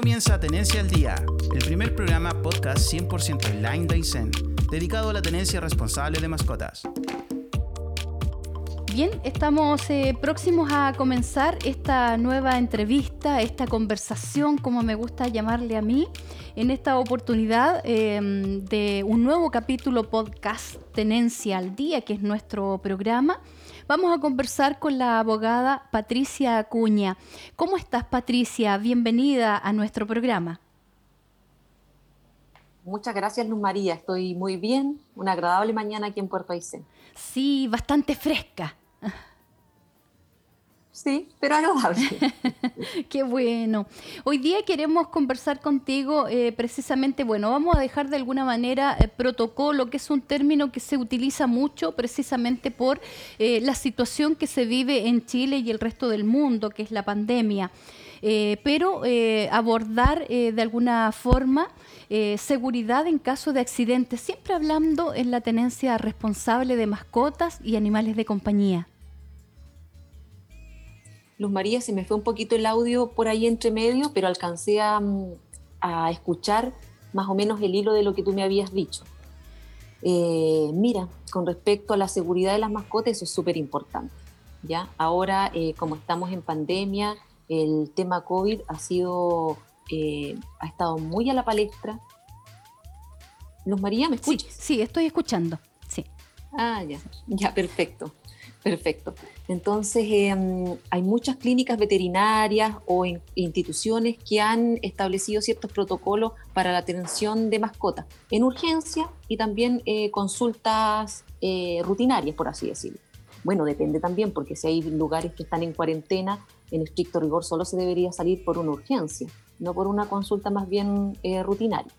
comienza Tenencia al Día, el primer programa podcast 100% online de Aysén, dedicado a la tenencia responsable de mascotas. Bien, estamos eh, próximos a comenzar esta nueva entrevista, esta conversación, como me gusta llamarle a mí, en esta oportunidad em, de un nuevo capítulo podcast Tenencia al Día, que es nuestro programa. Vamos a conversar con la abogada Patricia Acuña. ¿Cómo estás, Patricia? Bienvenida a nuestro programa. Muchas gracias, Luz María. Estoy muy bien. Una agradable mañana aquí en Puerto Aysén. Sí, bastante fresca. Sí, pero agradable. Qué bueno. Hoy día queremos conversar contigo eh, precisamente, bueno, vamos a dejar de alguna manera el protocolo, que es un término que se utiliza mucho precisamente por eh, la situación que se vive en Chile y el resto del mundo, que es la pandemia. Eh, pero abordar de alguna forma seguridad en caso de accidentes, siempre hablando en la tenencia responsable de mascotas y animales de compañía. Luz María, se me fue un poquito el audio por ahí entre medio, pero alcancé a, mm, escuchar más o menos el hilo de lo que tú me habías dicho. Eh, mira, con respecto a la seguridad de las mascotas, eso es súper importante. ¿ya? Ahora, eh, como estamos en pandemia, el tema COVID ha sido, eh, ha estado muy a la palestra. Luz María, ¿me escuchas? Sí, sí, estoy escuchando, sí. Ah, ya, ya, perfecto. Perfecto. Entonces, em, hay muchas clínicas veterinarias o instituciones que han establecido ciertos protocolos para la atención de mascotas en urgencia y también eh, consultas eh, rutinarias, por así decirlo. Bueno, depende también, porque si hay lugares que están en cuarentena, en estricto rigor solo se debería salir por una urgencia, no por una consulta más bien eh, rutinaria.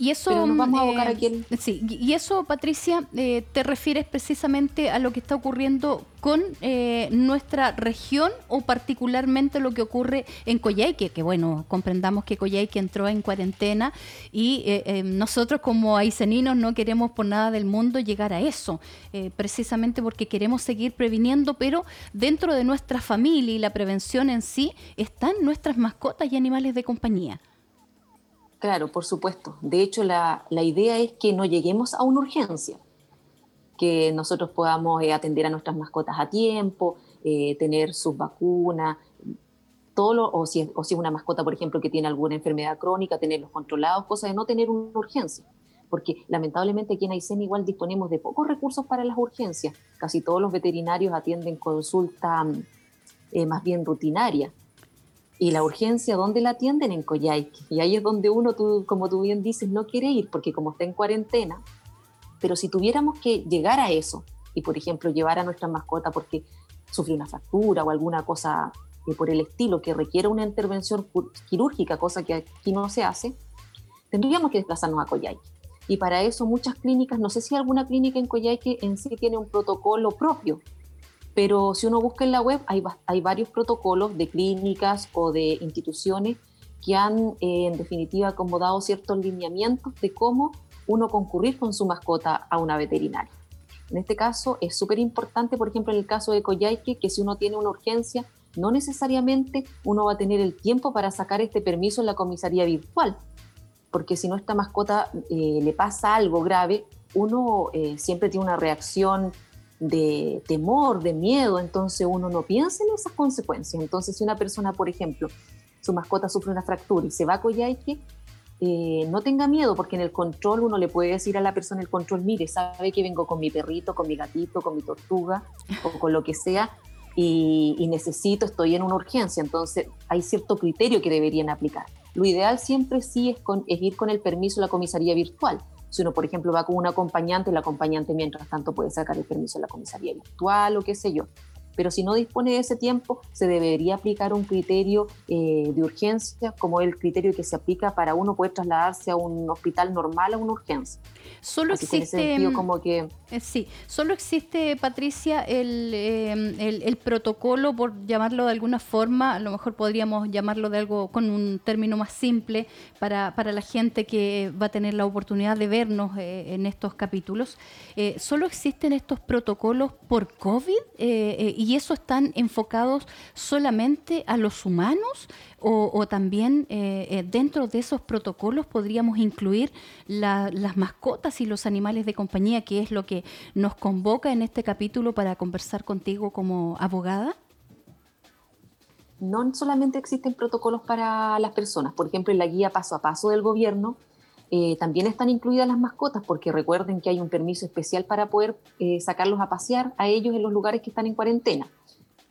Y eso, vamos a eh, sí, y eso, Patricia, eh, te refieres precisamente a lo que está ocurriendo con eh, nuestra región o particularmente lo que ocurre en Coyhaique, que bueno, comprendamos que Coyhaique entró en cuarentena y nosotros como aiceninos no queremos por nada del mundo llegar a eso, precisamente porque queremos seguir previniendo, pero dentro de nuestra familia y la prevención en sí están nuestras mascotas y animales de compañía. Claro, por supuesto. De hecho, la, idea es que no lleguemos a una urgencia, que nosotros podamos eh, atender a nuestras mascotas a tiempo, eh, tener sus vacunas, todo o, si es, o si es una mascota, por ejemplo, que tiene alguna enfermedad crónica, tenerlos controlados, cosa de no tener una urgencia. Porque lamentablemente aquí en Aysén igual disponemos de pocos recursos para las urgencias. Casi todos los veterinarios atienden consulta eh, más bien rutinaria y la urgencia, ¿dónde la atienden? En Coyhaique. Y ahí es donde uno, tú, como tú bien dices, no quiere ir porque como está en cuarentena. Pero si tuviéramos que llegar a eso y, por ejemplo, llevar a nuestra mascota porque sufrió una fractura o alguna cosa por el estilo que requiera una intervención quirúrgica, cosa que aquí no se hace, tendríamos que desplazarnos a Coyhaique. Y para eso muchas clínicas, no sé si alguna clínica en Coyhaique en sí tiene un protocolo propio pero si uno busca en la web hay, hay varios protocolos de clínicas o de instituciones que han eh, en definitiva acomodado ciertos lineamientos de cómo uno concurrir con su mascota a una veterinaria. En este caso es súper importante, por ejemplo, en el caso de Coyhaique, que si uno tiene una urgencia, no necesariamente uno va a tener el tiempo para sacar este permiso en la comisaría virtual, porque si nuestra mascota eh, le pasa algo grave, uno eh, siempre tiene una reacción de temor, de miedo, entonces uno no piensa en esas consecuencias. Entonces, si una persona, por ejemplo, su mascota sufre una fractura y se va a Coyhaique, eh, no tenga miedo, porque en el control uno le puede decir a la persona el control, mire, sabe que vengo con mi perrito, con mi gatito, con mi tortuga o con lo que sea, y, necesito, estoy en una urgencia, entonces hay cierto criterio que deberían aplicar. Lo ideal siempre sí es, con, es ir con el permiso a la comisaría virtual, si uno, por ejemplo, va con un acompañante, el acompañante mientras tanto puede sacar el permiso de la comisaría virtual o qué sé yo pero si no dispone de ese tiempo, se debería aplicar un criterio eh, de urgencia, como el criterio que se aplica para uno poder trasladarse a un hospital normal a una urgencia. Solo existe, como que... Eh, sí, solo existe, Patricia, em, el, el, protocolo, por llamarlo de alguna forma, a lo mejor podríamos llamarlo de algo con un término más simple para, para la gente que va a tener la oportunidad de vernos eh, en estos capítulos. solo existen estos protocolos por COVID y ¿Y eso están enfocados solamente a los humanos o, también eh, eh, dentro de esos protocolos podríamos incluir las mascotas y los animales de compañía, que es lo que nos convoca en este capítulo para conversar contigo como abogada? No solamente existen protocolos para las personas, por ejemplo, en la guía paso a paso del gobierno eh, también están incluidas las mascotas, porque recuerden que hay un permiso especial para poder eh, sacarlos a pasear a ellos en los lugares que están en cuarentena.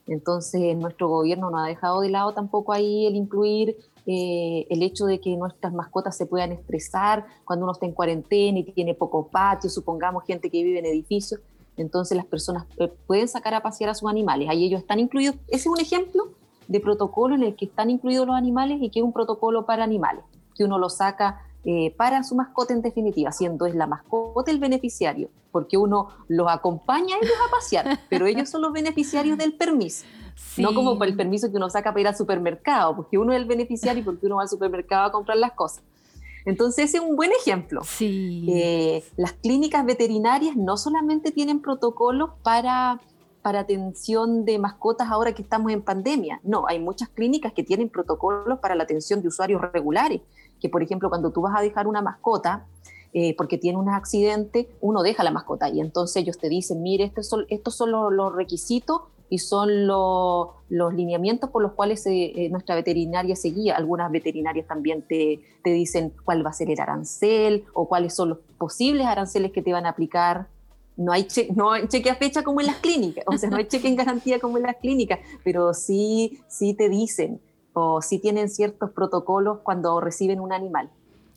Entonces, nuestro gobierno no ha dejado de lado tampoco ahí el incluir eh, el hecho de que nuestras mascotas se puedan estresar cuando uno está en cuarentena y tiene poco patio, supongamos gente que vive en edificios. Entonces, las personas pueden sacar a pasear a sus animales. Ahí ellos están incluidos. Ese es un ejemplo de protocolo en el que están incluidos los animales y que es un protocolo para animales, que uno lo saca eh, para su mascota en definitiva, siendo es la mascota el beneficiario, porque uno los acompaña a ellos a pasear, pero ellos son los beneficiarios del permiso. No como por el permiso que uno saca para ir al supermercado, porque uno es el beneficiario y porque uno va al supermercado a comprar las cosas. Entonces ese es un buen ejemplo. Sí. Eh, las clínicas veterinarias no solamente tienen protocolos para, para atención de mascotas ahora que estamos en pandemia, no, hay muchas clínicas que tienen protocolos para la atención de usuarios regulares, que por ejemplo cuando tú vas a dejar una mascota, eh, porque tiene un accidente, uno deja la mascota y entonces ellos te dicen, mire, estos son, estos son los, requisitos y son los, lineamientos por los cuales eh, nuestra veterinaria se guía. Algunas veterinarias también te, te, dicen cuál va a ser el arancel o cuáles son los posibles aranceles que te van a aplicar. No hay, no hay cheque a fecha como en las clínicas, o sea, no hay cheque en garantía como en las clínicas, pero sí, sí te dicen, o si tienen ciertos protocolos cuando reciben un animal.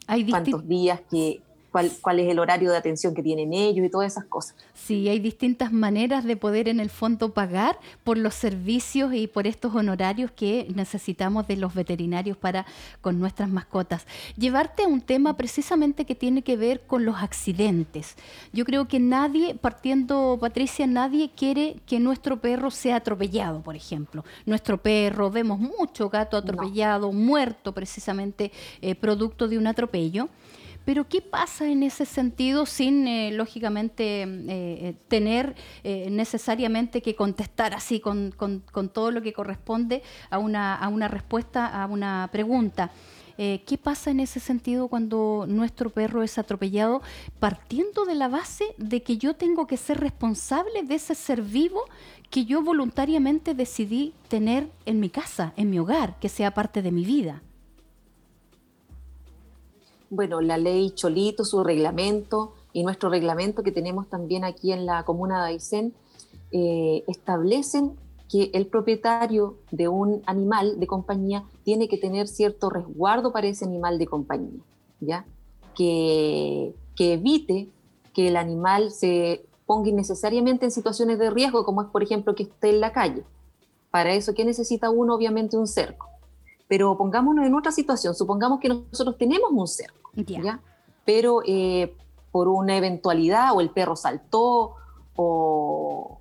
Hay cuántos días que cuál, es el horario de atención que tienen ellos y todas esas cosas. Sí, hay distintas maneras de poder en el fondo pagar por los servicios y por estos honorarios que necesitamos de los veterinarios para con nuestras mascotas. Llevarte a un tema precisamente que tiene que ver con los accidentes. Yo creo que nadie, partiendo Patricia, nadie quiere que nuestro perro sea atropellado, por ejemplo. Nuestro perro, vemos mucho gato atropellado, muerto precisamente eh, producto de un atropello. Pero ¿qué pasa en ese sentido sin, eh, lógicamente, eh, eh, tener necesariamente que contestar así con, todo lo que corresponde a una, a una respuesta a una pregunta? ¿Qué pasa en ese sentido cuando nuestro perro es atropellado partiendo de la base de que yo tengo que ser responsable de ese ser vivo que yo voluntariamente decidí tener en mi casa, en mi hogar, que sea parte de mi vida? Bueno, la ley Cholito, su reglamento y nuestro reglamento que tenemos también aquí en la comuna de Aysén, eh, establecen que el propietario de un animal de compañía tiene que tener cierto resguardo para ese animal de compañía, ¿ya? Que, que evite que el animal se ponga innecesariamente en situaciones de riesgo, como es, por ejemplo, que esté en la calle. Para eso, ¿qué necesita uno? Obviamente un cerco. Pero pongámonos en otra situación, supongamos que nosotros tenemos un cerco, ¿ya? Pero eh, por una eventualidad o el perro saltó o,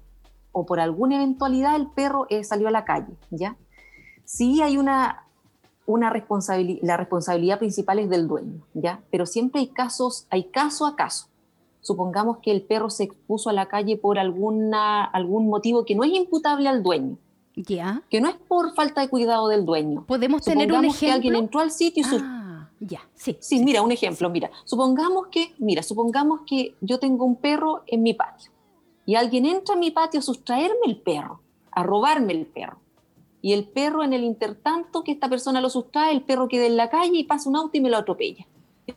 o por alguna eventualidad el perro eh, salió a la calle, ¿ya? Sí hay una, una responsabilidad, la responsabilidad principal es del dueño, ¿ya? Pero siempre hay casos, hay caso a caso. Supongamos que el perro se expuso a la calle por alguna, algún motivo que no es imputable al dueño, que no es por falta de cuidado del dueño. Podemos tener un ejemplo. que alguien entró al sitio y ah, ya, sí, sí. mira, un ejemplo, mira. Supongamos que, mira, supongamos que yo tengo un perro en mi patio y alguien entra a mi patio a sustraerme el perro, a robarme el perro. Y el perro en el intertanto que esta persona lo sustrae, el perro queda en la calle y pasa un auto y me lo atropella.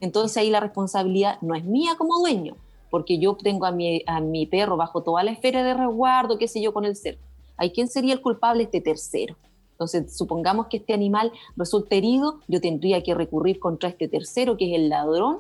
Entonces ahí la responsabilidad no es mía como dueño, porque yo tengo a mi, a mi perro bajo toda la esfera de resguardo, qué sé yo, con el cerco ¿Hay quién sería el culpable? Este tercero. Entonces, supongamos que este animal resulte herido, yo tendría que recurrir contra este tercero, que es el ladrón,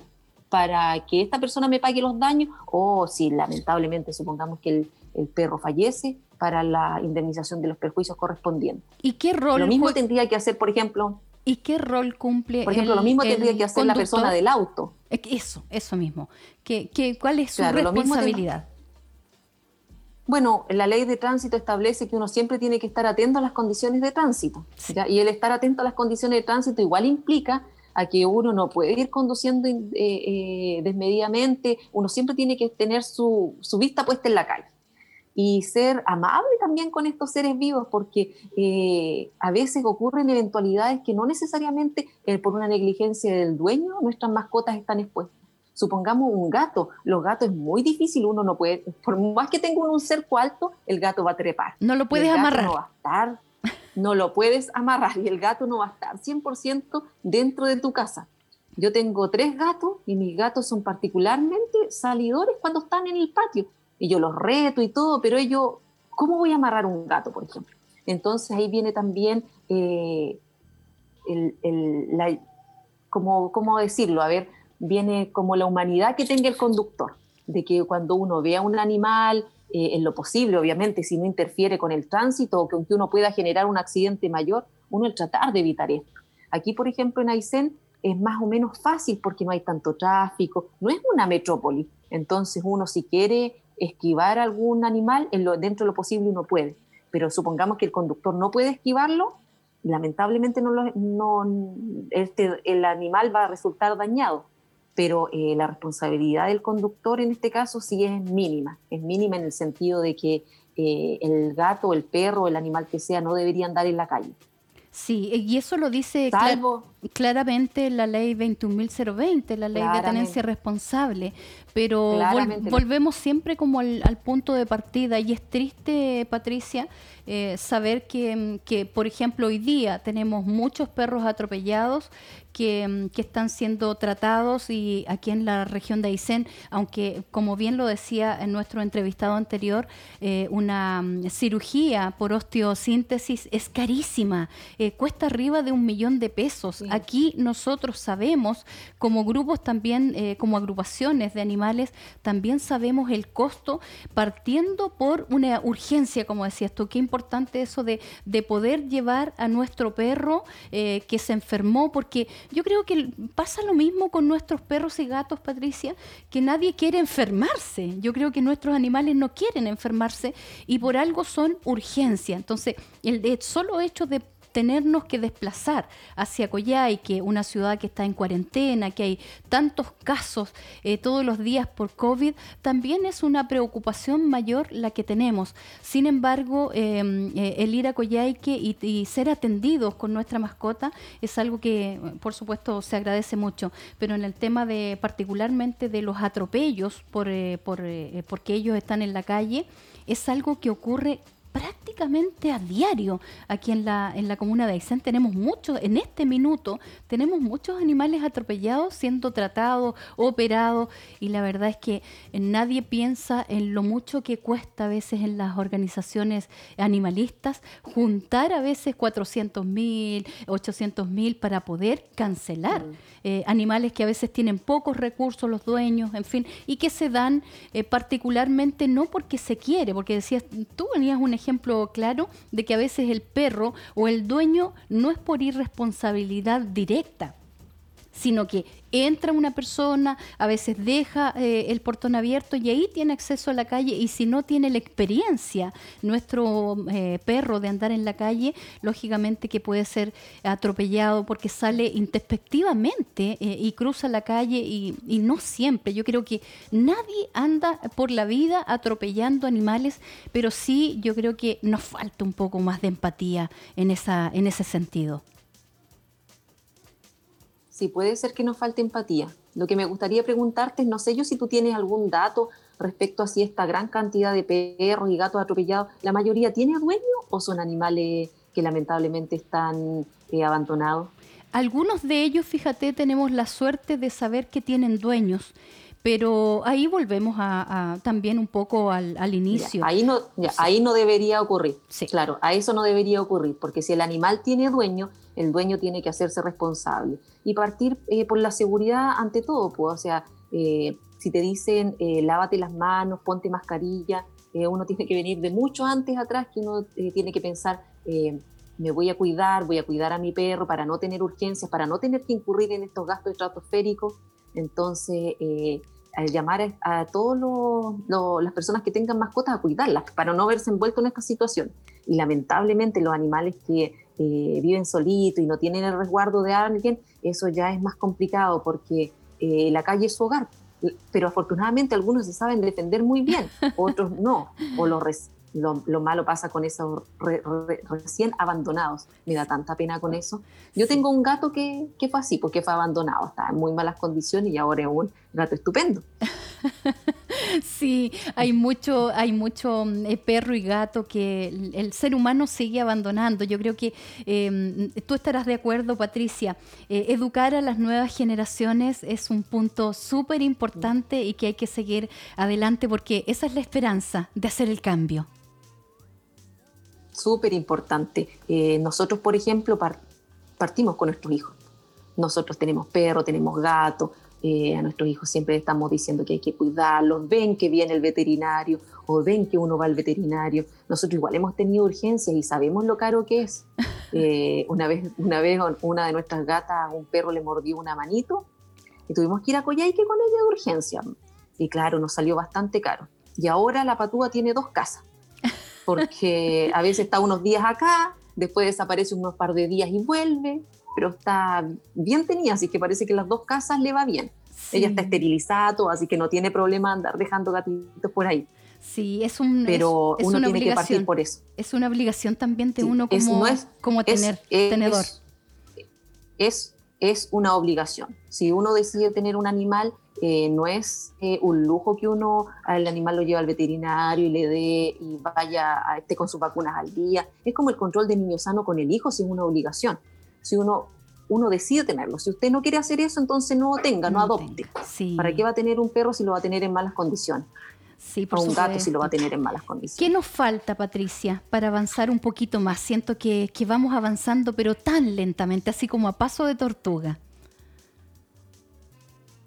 para que esta persona me pague los daños, o si lamentablemente supongamos que el, perro fallece, para la indemnización de los perjuicios correspondientes. ¿Y qué rol? Lo mismo tendría que hacer, por ejemplo. ¿Y qué rol cumple? Por ejemplo, lo mismo tendría que hacer la persona del auto. Eso, eso mismo. ¿Qué, qué, cuál es su responsabilidad? Bueno, la ley de tránsito establece que uno siempre tiene que estar atento a las condiciones de tránsito. Y el estar atento a las condiciones de tránsito igual implica a que uno no puede ir conduciendo eh, eh, desmedidamente, uno siempre tiene que tener su, vista puesta en la calle. y ser amable también con estos seres vivos, porque eh, a veces ocurren eventualidades que no necesariamente eh, por una negligencia del dueño nuestras mascotas están expuestas. Supongamos un gato, los gatos es muy difícil, uno no puede, por más que tenga un cerco alto, el gato va a trepar. No lo puedes amarrar. No va a estar, no lo puedes amarrar y el gato no va a estar 100% dentro de tu casa. Yo tengo tres gatos y mis gatos son particularmente salidores cuando están en el patio y yo los reto y todo, pero ellos, ¿cómo voy a amarrar un gato, por ejemplo? Entonces ahí viene también eh, el, la, como, ¿cómo decirlo? A ver, viene como la humanidad que tenga el conductor, de que cuando uno vea un animal, eh, en lo posible, obviamente, si no interfiere con el tránsito o que aunque uno pueda generar un accidente mayor, uno el tratar de evitar esto. Aquí, por ejemplo, en Aysén es más o menos fácil porque no hay tanto tráfico, no es una metrópoli, entonces uno si quiere esquivar algún animal, en lo, dentro de lo posible uno puede, pero supongamos que el conductor no puede esquivarlo, lamentablemente no, no este, el animal va a resultar dañado, pero eh, la responsabilidad del conductor en este caso sí es mínima, es mínima en el sentido de que eh, el gato, el perro, el animal que sea no debería andar en la calle. Sí, y eso lo dice claramente la ley 21.020, la ley de tenencia responsable, pero volvemos siempre como al, punto de partida y es triste, Patricia, eh, saber que, que, por ejemplo, hoy día tenemos muchos perros atropellados que, están siendo tratados y aquí en la región de Aysén, aunque como bien lo decía en nuestro entrevistado anterior, eh, una mm, cirugía por osteosíntesis es carísima, eh, cuesta arriba de un millón de pesos. Aquí nosotros sabemos, como grupos también, como agrupaciones de animales, también sabemos el costo partiendo por una urgencia, como decías tú, que importante eso de, de poder llevar a nuestro perro eh, que se enfermó, porque yo creo que pasa lo mismo con nuestros perros y gatos, Patricia, que nadie quiere enfermarse. Yo creo que nuestros animales no quieren enfermarse y por algo son urgencia. Entonces, el de solo hecho de tenernos que desplazar hacia Coyhaique, una ciudad que está en cuarentena, que hay tantos casos eh, todos los días por COVID, también es una preocupación mayor la que tenemos. Sin embargo, em, eh, el ir a Coyhaique y, ser atendidos con nuestra mascota es algo que, por supuesto, se agradece mucho. Pero en el tema de particularmente de los atropellos por, eh, por porque ellos están en la calle, es algo que ocurre prácticamente a diario aquí en la, en la comuna de Aysén. Tenemos muchos, en este minuto, tenemos muchos animales atropellados siendo tratados, operados, y la verdad es que nadie piensa en lo mucho que cuesta a veces en las organizaciones animalistas juntar a veces 400 mil, 800 mil para poder cancelar mm. eh, animales que a veces tienen pocos recursos los dueños, en fin, y que se dan eh, particularmente no porque se quiere, porque decías, tú venías un ejemplo ejemplo claro de que a veces el perro o el dueño no es por irresponsabilidad directa, sino que entra una persona, a veces deja eh, el portón abierto y ahí tiene acceso a la calle y si no tiene la experiencia nuestro eh, perro de andar en la calle, lógicamente que puede ser atropellado porque sale introspectivamente eh, y cruza la calle y, y, no siempre. Yo creo que nadie anda por la vida atropellando animales, pero sí yo creo que nos falta un poco más de empatía en, esa, en ese sentido sí puede ser que nos falte empatía. Lo que me gustaría preguntarte es, no sé yo si tú tienes algún dato respecto a si esta gran cantidad de perros y gatos atropellados, ¿la mayoría tiene dueño o son animales que lamentablemente están eh, abandonados? Algunos de ellos, fíjate, tenemos la suerte de saber que tienen dueños. Pero ahí volvemos a, también un poco al, inicio. ahí, no, ahí no debería ocurrir. Sí. Claro, a eso no debería ocurrir, porque si el animal tiene dueño, el dueño tiene que hacerse responsable y partir eh, por la seguridad ante todo. Pues, o sea, eh, si te dicen eh, lávate las manos, ponte mascarilla, uno tiene que venir de mucho antes atrás que uno tiene que pensar me voy a cuidar, voy a cuidar a mi perro para no tener urgencias, para no tener que incurrir en estos gastos estratosféricos. Entonces, al llamar a, todas las personas que tengan mascotas a cuidarlas para no verse envueltos en esta situación. Y lamentablemente los animales que eh, viven solitos y no tienen el resguardo de alguien, eso ya es más complicado porque eh, la calle es su hogar. pero afortunadamente algunos se saben defender muy bien, otros no, o lo, lo, malo pasa con esos recién abandonados. Me da tanta pena con eso. Yo tengo un gato que, que, fue así, porque fue abandonado, estaba en muy malas condiciones y ahora es un gato estupendo. Sí, hay mucho, hay mucho eh, perro y gato que el, ser humano sigue abandonando. Yo creo que em, tú estarás de acuerdo, Patricia. Eh, educar a las nuevas generaciones es un punto súper importante y que hay que seguir adelante porque esa es la esperanza de hacer el cambio súper importante. Eh, nosotros, por ejemplo, partimos con nuestros hijos. Nosotros tenemos perro, tenemos gato, eh, a nuestros hijos siempre estamos diciendo que hay que cuidarlos, ven que viene el veterinario o ven que uno va al veterinario. Nosotros igual hemos tenido urgencias y sabemos lo caro que es. Eh, una, vez, una vez una de nuestras gatas, un perro le mordió una manito y tuvimos que ir a Coyhaique con ella de urgencia. Y claro, nos salió bastante caro. Y ahora la patúa tiene dos casas porque a veces está unos días acá, después desaparece unos par de días y vuelve, pero está bien tenida, así que parece que las dos casas le va bien. Ella está esterilizada, así que no tiene problema andar dejando gatitos por ahí. Sí, es un. Pero uno tiene que partir por eso. Es una obligación también de uno como, como tener tenedor. Es, es, una obligación. Si uno decide tener un animal, eh, no es eh, un lujo que uno al animal lo lleve al veterinario y le dé y vaya a este con sus vacunas al día. Es como el control de niño sano con el hijo, si es una obligación. Si uno, uno decide tenerlo. Si usted no quiere hacer eso, entonces no tenga, no, adopte. ¿Para qué va a tener un perro si lo va a tener en malas condiciones? Sí, por un gato si lo va a tener en malas condiciones. ¿Qué nos falta, Patricia, para avanzar un poquito más? Siento que, que vamos avanzando, pero tan lentamente, así como a paso de tortuga.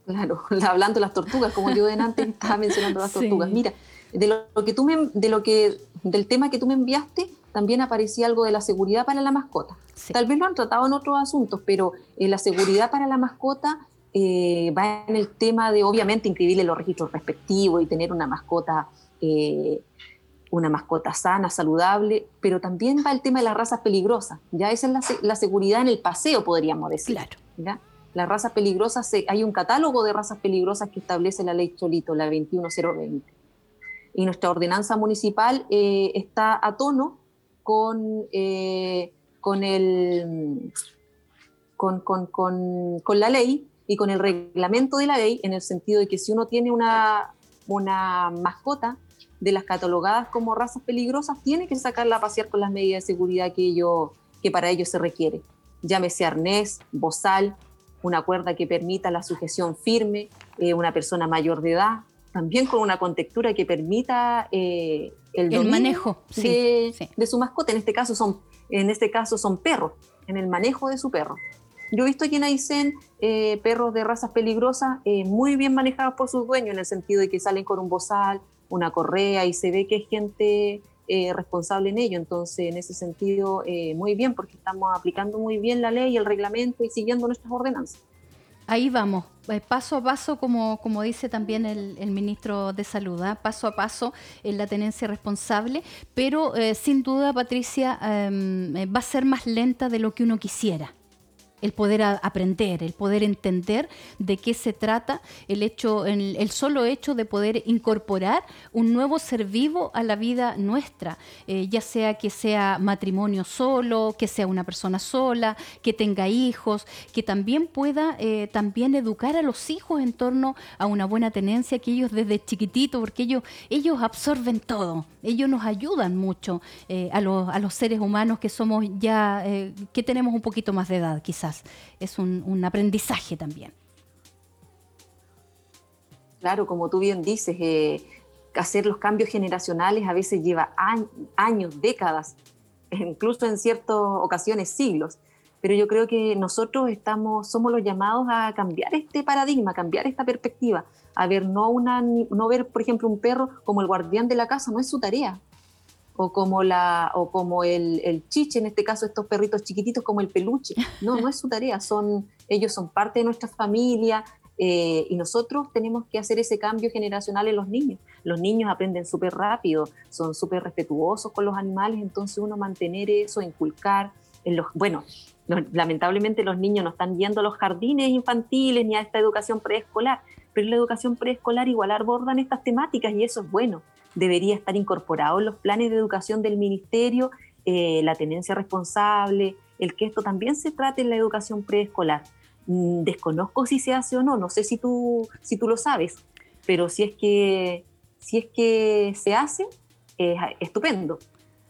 Claro, hablando de las tortugas, como yo antes estaba mencionando las tortugas. Mira, de lo, que tú de lo que, del tema que tú me enviaste, también aparecía algo de la seguridad para la mascota. Tal vez lo han tratado en otros asuntos, pero eh, la seguridad para la mascota eh, va en el tema de, obviamente, inscribirle los registros respectivos y tener una mascota, eh, una mascota sana, saludable, pero también va el tema de las razas peligrosas. Ya esa es la, la seguridad en el paseo, podríamos decir. Claro. ¿ya? las razas peligrosas, hay un catálogo de razas peligrosas que establece la ley Cholito, la 21020. Y nuestra ordenanza municipal eh, está a tono con, eh, con, el, con, con, con, la ley y con el reglamento de la ley, en el sentido de que si uno tiene una, una mascota de las catalogadas como razas peligrosas, tiene que sacarla a pasear con las medidas de seguridad que, ello, que para ello se requiere. Llámese arnés, bozal, una cuerda que permita la sujeción firme, eh, una persona mayor de edad, también con una contextura que permita eh, el, manejo de, su mascota. En este caso son, en este caso son perros, en el manejo de su perro. Yo he visto aquí en Aysén eh, perros de razas peligrosas muy bien manejados por sus dueños, en el sentido de que salen con un bozal, una correa y se ve que es gente eh, responsable en ello. Entonces, en ese sentido, eh, muy bien, porque estamos aplicando muy bien la ley, el reglamento y siguiendo nuestras ordenanzas. Ahí vamos, eh, paso a paso, como, como dice también el, ministro de Salud, ¿ah? paso a paso en la tenencia responsable, pero sin duda, Patricia, em, va a ser más lenta de lo que uno quisiera el poder aprender, el poder entender de qué se trata, el hecho, el, solo hecho de poder incorporar un nuevo ser vivo a la vida nuestra, eh, ya sea que sea matrimonio solo, que sea una persona sola, que tenga hijos, que también pueda eh, también educar a los hijos en torno a una buena tenencia, que ellos desde chiquitito, porque ellos, ellos absorben todo, ellos nos ayudan mucho eh, a, los, a los seres humanos que somos ya, que tenemos un poquito más de edad quizás es un, aprendizaje también. Claro, como tú bien dices, eh, hacer los cambios generacionales a veces lleva años, décadas, incluso en ciertas ocasiones siglos. Pero yo creo que nosotros estamos, somos los llamados a cambiar este paradigma, cambiar esta perspectiva, a ver no, una, no ver, por ejemplo, un perro como el guardián de la casa, no es su tarea o como, la, o como el, el, chiche, en este caso estos perritos chiquititos como el peluche. No, no es su tarea, son, ellos son parte de nuestra familia eh, y nosotros tenemos que hacer ese cambio generacional en los niños. Los niños aprenden súper rápido, son súper respetuosos con los animales, entonces uno mantener eso, inculcar, en los, bueno, lamentablemente los niños no están yendo a los jardines infantiles ni a esta educación preescolar, pero en la educación preescolar igual abordan estas temáticas y eso es bueno. Debería estar incorporado en los planes de educación del ministerio eh, la tenencia responsable, el que esto también se trate en la educación preescolar. Mm, desconozco si se hace o no, no sé si tú, si tú lo sabes, pero si es que, si es que se hace, es estupendo.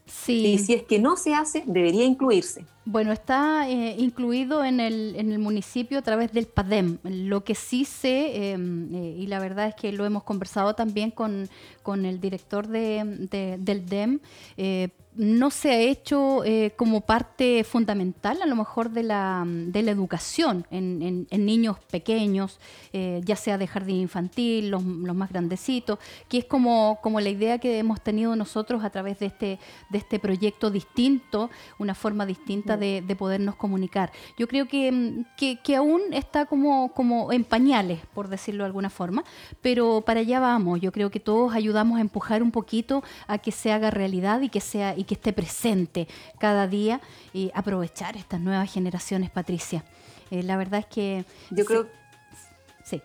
Sí. Y si es que no se hace, debería incluirse. Bueno, está eh, incluido en el, en el, municipio a través del PADEM. Lo que sí sé, em, eh, y la verdad es que lo hemos conversado también con, con el director de, del DEM, eh, no se ha hecho eh, como parte fundamental a lo mejor de la, de la educación en, en, niños pequeños, eh, ya sea de jardín infantil, los, los, más grandecitos, que es como, como la idea que hemos tenido nosotros a través de este, de este proyecto distinto, una forma distinta de, de podernos comunicar. Yo creo que, que, que, aún está como, como en pañales, por decirlo de alguna forma, pero para allá vamos. Yo creo que todos ayudamos a empujar un poquito a que se haga realidad y que sea que esté presente cada día y aprovechar estas nuevas generaciones, Patricia. Eh, la verdad es que... Yo creo... Sí.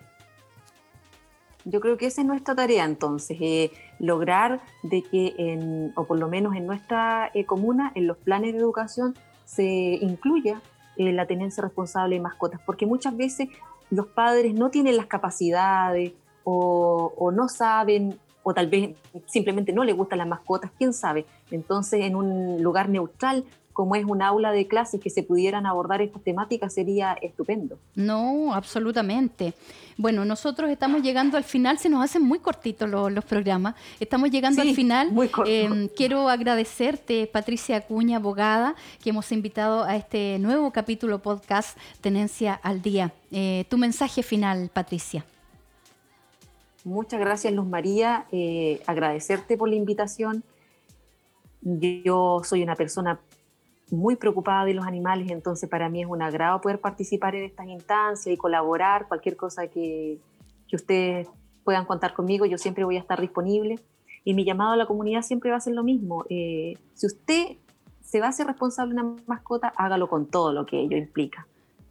Yo creo que esa es nuestra tarea entonces, eh, lograr de que, en, o por lo menos en nuestra eh, comuna, en los planes de educación, se incluya la tenencia responsable de mascotas, porque muchas veces los padres no tienen las capacidades o, o no saben o tal vez simplemente no le gustan las mascotas, quién sabe. Entonces, en un lugar neutral, como es un aula de clases, que se pudieran abordar estas temáticas sería estupendo. No, absolutamente. Bueno, nosotros estamos llegando al final, se nos hacen muy cortitos los, programas, estamos llegando al final. Muy eh, quiero agradecerte, Patricia Acuña, abogada, que hemos invitado a este nuevo capítulo podcast Tenencia al Día. Eh, tu mensaje final, Patricia. Muchas gracias, Luz María. Eh, agradecerte por la invitación. Yo soy una persona muy preocupada de los animales, entonces para mí es un agrado poder participar en estas instancias y colaborar, cualquier cosa que, que ustedes puedan contar conmigo, yo siempre voy a estar disponible. Y mi llamado a la comunidad siempre va a ser lo mismo. Eh, si usted se va a hacer responsable de una mascota, hágalo con todo lo que ello implica.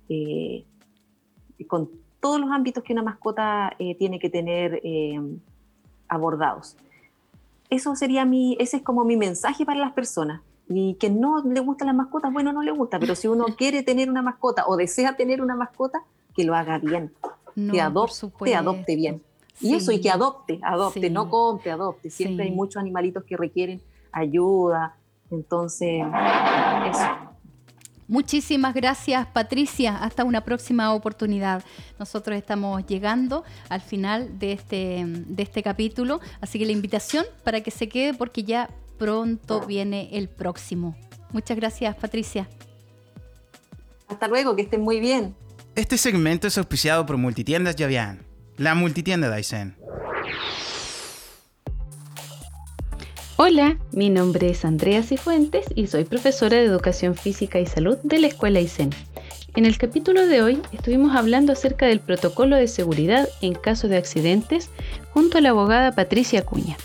Eh, con todos los ámbitos que una mascota eh, tiene que tener eh, abordados. Eso sería mi, ese es como mi mensaje para las personas. Y que no le gustan las mascotas, bueno, no le gusta, pero si uno quiere tener una mascota o desea tener una mascota, que lo haga bien, que adopte, adopte bien. Y eso, y que adopte, adopte, no compre, adopte. Siempre hay muchos animalitos que requieren ayuda. Entonces, eso. Muchísimas gracias Patricia, hasta una próxima oportunidad. Nosotros estamos llegando al final de este, de este capítulo, así que la invitación para que se quede porque ya pronto viene el próximo. Muchas gracias Patricia. Hasta luego, que estén muy bien. Este segmento es auspiciado por Multitiendas Yavian, la multitienda Dyson. Hola, mi nombre es Andrea Cifuentes y soy profesora de Educación Física y Salud de la Escuela ICEN. En el capítulo de hoy estuvimos hablando acerca del protocolo de seguridad en caso de accidentes junto a la abogada Patricia Cuña,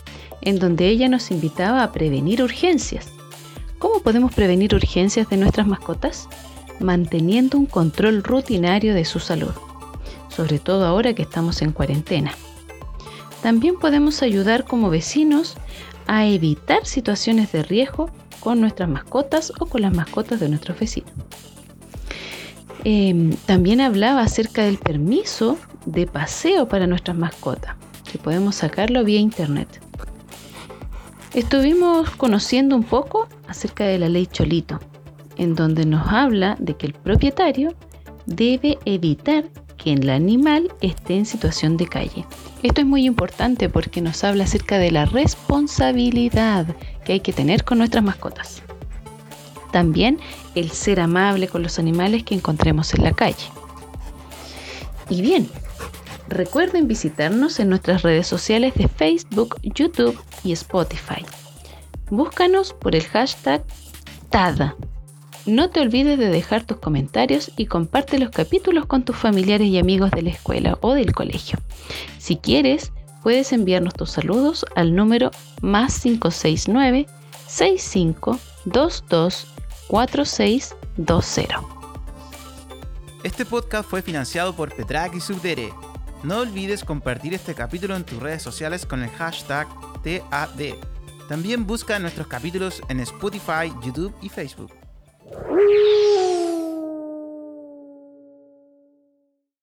en donde ella nos invitaba a prevenir urgencias. ¿Cómo podemos prevenir urgencias de nuestras mascotas? Manteniendo un control rutinario de su salud, sobre todo ahora que estamos en cuarentena. También podemos ayudar como vecinos a evitar situaciones de riesgo con nuestras mascotas o con las mascotas de nuestros vecinos. Em, también hablaba acerca del permiso de paseo para nuestras mascotas, que podemos sacarlo vía internet. Estuvimos conociendo un poco acerca de la ley Cholito, en donde nos habla de que el propietario debe evitar que el animal esté en situación de calle. Esto es muy importante porque nos habla acerca de la responsabilidad que hay que tener con nuestras mascotas. También el ser amable con los animales que encontremos en la calle. Y bien, recuerden visitarnos en nuestras redes sociales de Facebook, YouTube y Spotify. Búscanos por el hashtag TADA no te olvides de dejar tus comentarios y comparte los capítulos con tus familiares y amigos de la escuela o del colegio. Si quieres, puedes enviarnos tus saludos al número más 569 6522 4620. Este podcast fue financiado por Petrak y Subdere. No olvides compartir este capítulo en tus redes sociales con el hashtag TAD. También busca nuestros capítulos en Spotify, YouTube y Facebook.